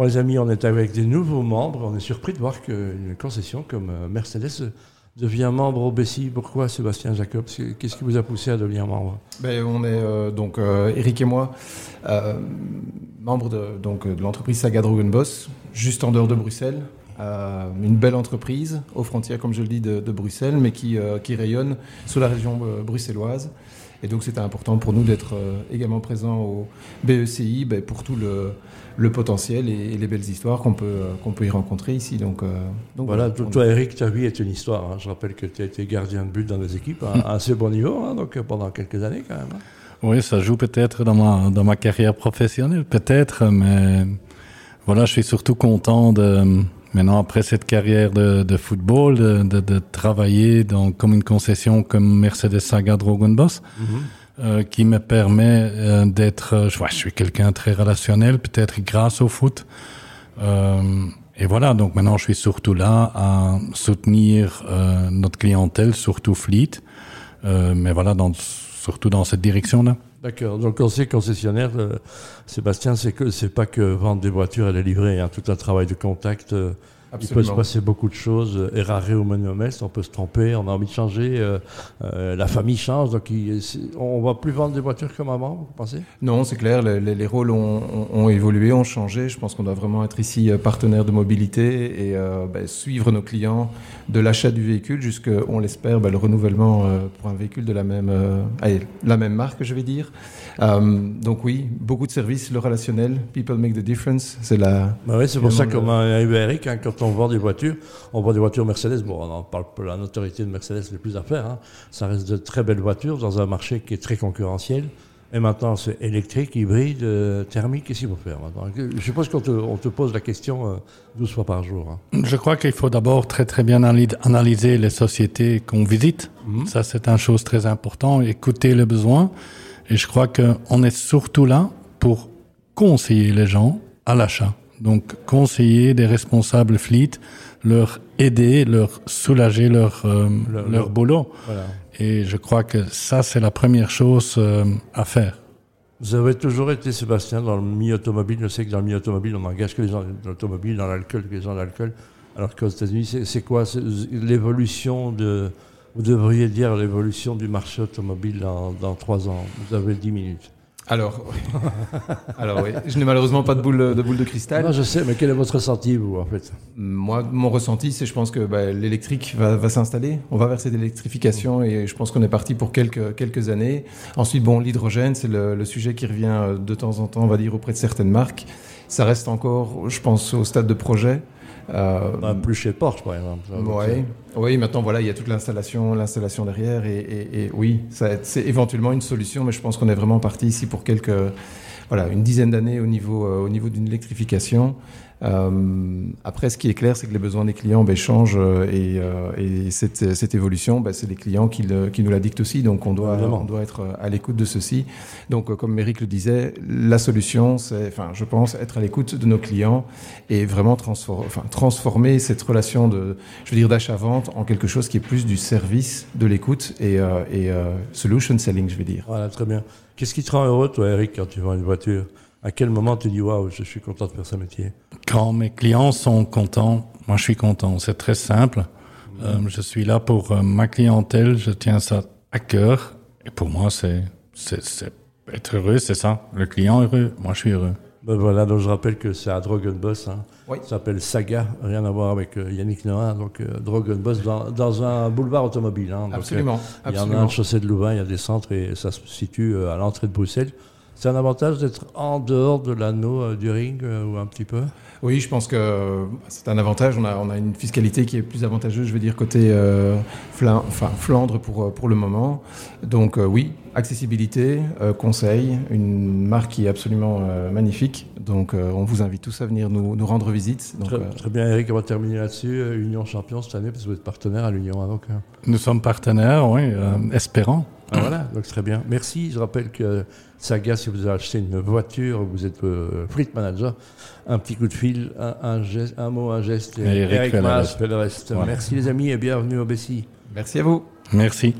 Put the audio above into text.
Bon, les amis, on est avec des nouveaux membres. On est surpris de voir qu'une concession comme euh, Mercedes devient membre au Bessie. Pourquoi, Sébastien Jacob? Qu'est-ce qui vous a poussé à devenir membre? Ben, On est euh, donc euh, Eric et moi, euh, membres de, donc, de l'entreprise Saga Dragon Boss, juste en dehors de Bruxelles. une belle entreprise aux frontières, comme je le dis, de, Bruxelles, mais qui, qui, rayonne sur la région bruxelloise. Et donc c'était important pour nous d'être également présents au BECI ben, pour tout le, le potentiel et, les belles histoires qu'on peut, euh, qu'on peut y rencontrer ici. Donc, euh, voilà, toi, Eric, ta vie est une histoire. Hein. Je rappelle que tu as été gardien de but dans des équipes à, assez bon niveau, hein, donc euh, pendant quelques années quand même. Hein. Oui, ça joue peut-être dans ma, dans ma carrière professionnelle, peut-être, mais voilà, je suis surtout content de, maintenant, après cette carrière de, de football, de, de, travailler dans, comme une concession comme Mercedes Saga Drogon Boss. Mm-hmm. Euh, qui me permet euh, d'être, euh, je, je suis quelqu'un très relationnel, peut-être grâce au foot. et voilà, donc maintenant je suis surtout là à soutenir notre clientèle, surtout Fleet, mais voilà, dans, surtout dans cette direction-là. D'accord. Donc, quand c'est concessionnaire, Sébastien, c'est que c'est pas que vendre des voitures et les livrer. Hein, tout un travail de contact il peut se passer beaucoup de choses. Errare ou monomest, on peut se tromper, on a envie de changer. Euh, euh, la famille change, donc on va plus vendre des voitures comme avant, vous pensez? Non, c'est clair. Les, rôles ont, évolué, ont changé. Je pense qu'on doit vraiment être ici euh, partenaire de mobilité et ben, suivre nos clients de l'achat du véhicule jusqu'on l'espère, ben, le renouvellement pour un véhicule de la même, allez, la même marque, je vais dire. Donc oui, beaucoup de services, le relationnel, people make the difference. C'est la. Bah oui, c'est pour ça qu'on a eu Eric hein, quand on vend des voitures, on vend des voitures Mercedes. Bon, on en parle pas, la notoriété de Mercedes n'est plus à faire. Hein. Ça reste de très belles voitures dans un marché qui est très concurrentiel. Et maintenant, c'est électrique, hybride, euh, thermique. Qu'est-ce qu'il faut faire maintenant? Je suppose qu'on te, on te pose la question 12 euh, fois par jour. Hein. Je crois qu'il faut d'abord très très bien analyser les sociétés qu'on visite. Mhm. Ça, c'est une chose très importante. Écouter les besoins. Et je crois qu'on est surtout là pour conseiller les gens à l'achat. Donc conseiller des responsables fleet, leur aider, leur soulager leur, euh, leur, boulot. Et je crois que ça, c'est la première chose euh, à faire. Vous avez toujours été, Sébastien, dans le milieu automobile. Je sais que dans le milieu automobile, on n'engage que les gens de l'automobile, dans l'alcool, que les gens de l'alcool. Alors qu'aux États-Unis, c'est quoi? L'évolution de. Vous devriez dire l'évolution du marché automobile dans, dans trois ans. Vous avez dix minutes. Alors, alors oui. je n'ai malheureusement pas de boule de, boule de cristal. Non, je sais, mais quel est votre ressenti, vous, en fait? Moi, mon ressenti, c'est je pense que bah, l'électrique va, va s'installer. On va vers cette électrification et je pense qu'on est parti pour quelques, quelques années. Ensuite, bon, l'hydrogène, c'est le, le, sujet qui revient euh, de temps en temps, on va dire, auprès de certaines marques. Ça reste encore, je pense, au stade de projet. Euh, plus chez Porsche, par exemple. Oui, oui, maintenant, voilà, il y a toute l'installation, l'installation derrière. Et, et, et oui, c'est éventuellement une solution, mais je pense qu'on est vraiment parti ici pour quelques, voilà, une dizaine d'années au niveau, euh, au niveau d'une électrification. Euh, après, ce qui est clair, c'est que les besoins des clients ben, changent euh, et, euh, et cette, cette, évolution, ben, c'est les clients qui, le, qui, nous la dictent aussi. Donc, on doit, on doit être à l'écoute de ceci. Donc, comme Eric le disait, la solution, c'est, enfin, je pense, être à l'écoute de nos clients et vraiment transformer, enfin, transformer cette relation de, je veux dire, d'achat-vente en quelque chose qui est plus du service, de l'écoute et, et solution selling, je vais dire. Voilà, très bien. Qu'est-ce qui te rend heureux, toi, Eric, quand tu vends une voiture? À quel moment tu dis waouh, je suis content de faire ce métier? Quand mes clients sont contents, moi je suis content. C'est très simple. Euh, je suis là pour euh, ma clientèle, je tiens ça à cœur. Et pour moi, c'est être heureux, c'est ça. Le client heureux, moi je suis heureux. Ben voilà, donc je rappelle que c'est à Drogon Boss. Hein. Oui. Ça s'appelle Saga, rien à voir avec euh, Yannick Noah. Donc euh, Drogon Boss dans, dans, un boulevard automobile. Hein. absolument. Il y en a un chaussée de Louvain, il y a des centres et ça se situe à l'entrée de Bruxelles. C'est un avantage d'être en dehors de l'anneau euh, du ring euh, ou un petit peu? Oui, je pense que euh, c'est un avantage. On a, on a une fiscalité qui est plus avantageuse, je veux dire, côté Flandre pour, pour le moment. Donc oui, accessibilité, conseil, une marque qui est absolument magnifique. Donc on vous invite tous à venir nous, nous rendre visite. Donc, très, bien, Eric, on va terminer là-dessus. Union Champion cette année, parce que vous êtes partenaire à l'Union. Hein, Nous sommes partenaires, oui, espérant. Ah, voilà, donc très bien. Merci. Je rappelle que Saga, si vous avez acheté une voiture, vous êtes euh, fleet manager, un petit coup de fil, un, geste, un mot, un geste, et, Eric, Eric Mas fait le reste. Merci les amis et bienvenue au Bessie. Merci à vous. Merci.